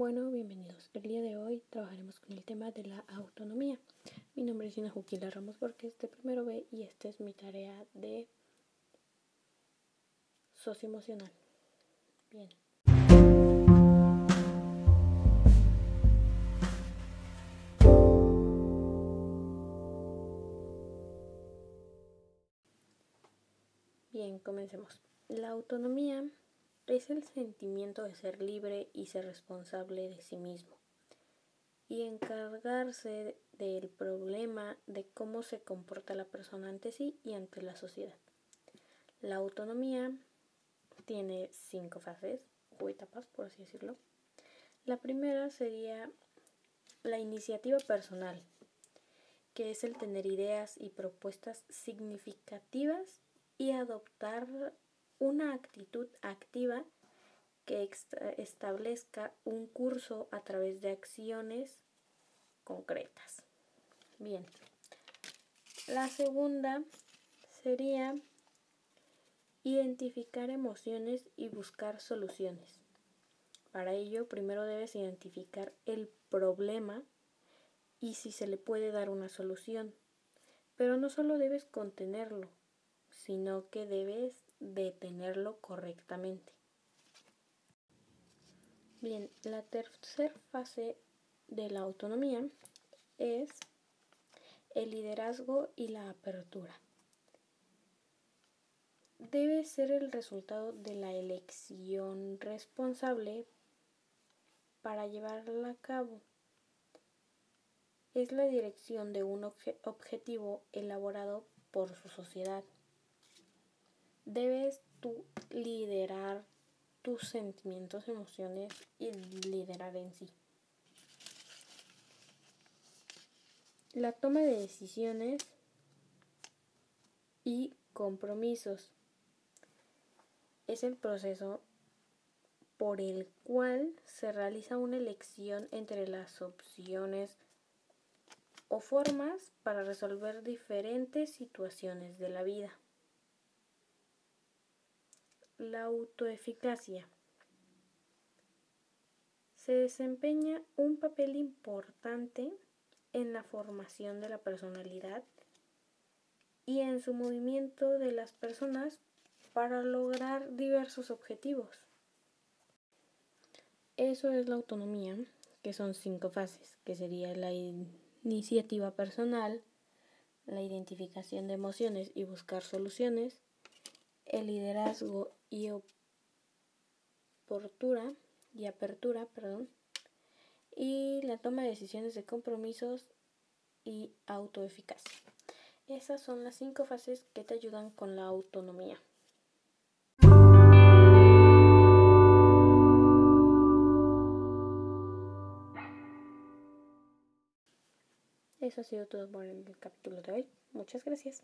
El día de hoy trabajaremos con el tema de la autonomía. Mi nombre es Ina Juquila Ramos Borges de primero B y esta es mi tarea de socioemocional. Bien. Bien, comencemos. La autonomía es el sentimiento de ser libre y ser responsable de sí mismo y encargarse del problema de cómo se comporta la persona ante sí y ante la sociedad. La autonomía tiene cinco fases o etapas, por así decirlo. La primera sería la iniciativa personal, que es el tener ideas y propuestas significativas y adoptar una actitud activa que establezca un curso a través de acciones concretas. Bien. La segunda sería identificar emociones y buscar soluciones. Para ello, primero debes identificar el problema y si se le puede dar una solución. Pero no solo debes contenerlo, sino que debes detenerlo correctamente. Bien, la tercera fase de la autonomía es el liderazgo y la apertura. Debe ser el resultado de la elección responsable para llevarla a cabo. Es la dirección de un objetivo elaborado por su sociedad debes tú liderar tus sentimientos, emociones y liderar en sí. La toma de decisiones y compromisos es el proceso por el cual se realiza una elección entre las opciones o formas para resolver diferentes situaciones de la vida. La autoeficacia. Se desempeña un papel importante en la formación de la personalidad y en su movimiento de las personas para lograr diversos objetivos. Eso es la autonomía, que son cinco fases, que sería la iniciativa personal, la identificación de emociones y buscar soluciones, el liderazgo y apertura, y apertura, perdón, y la toma de decisiones de compromisos y autoeficacia. Esas son las cinco fases que te ayudan con la autonomía. Eso ha sido todo por el capítulo de hoy. Muchas gracias.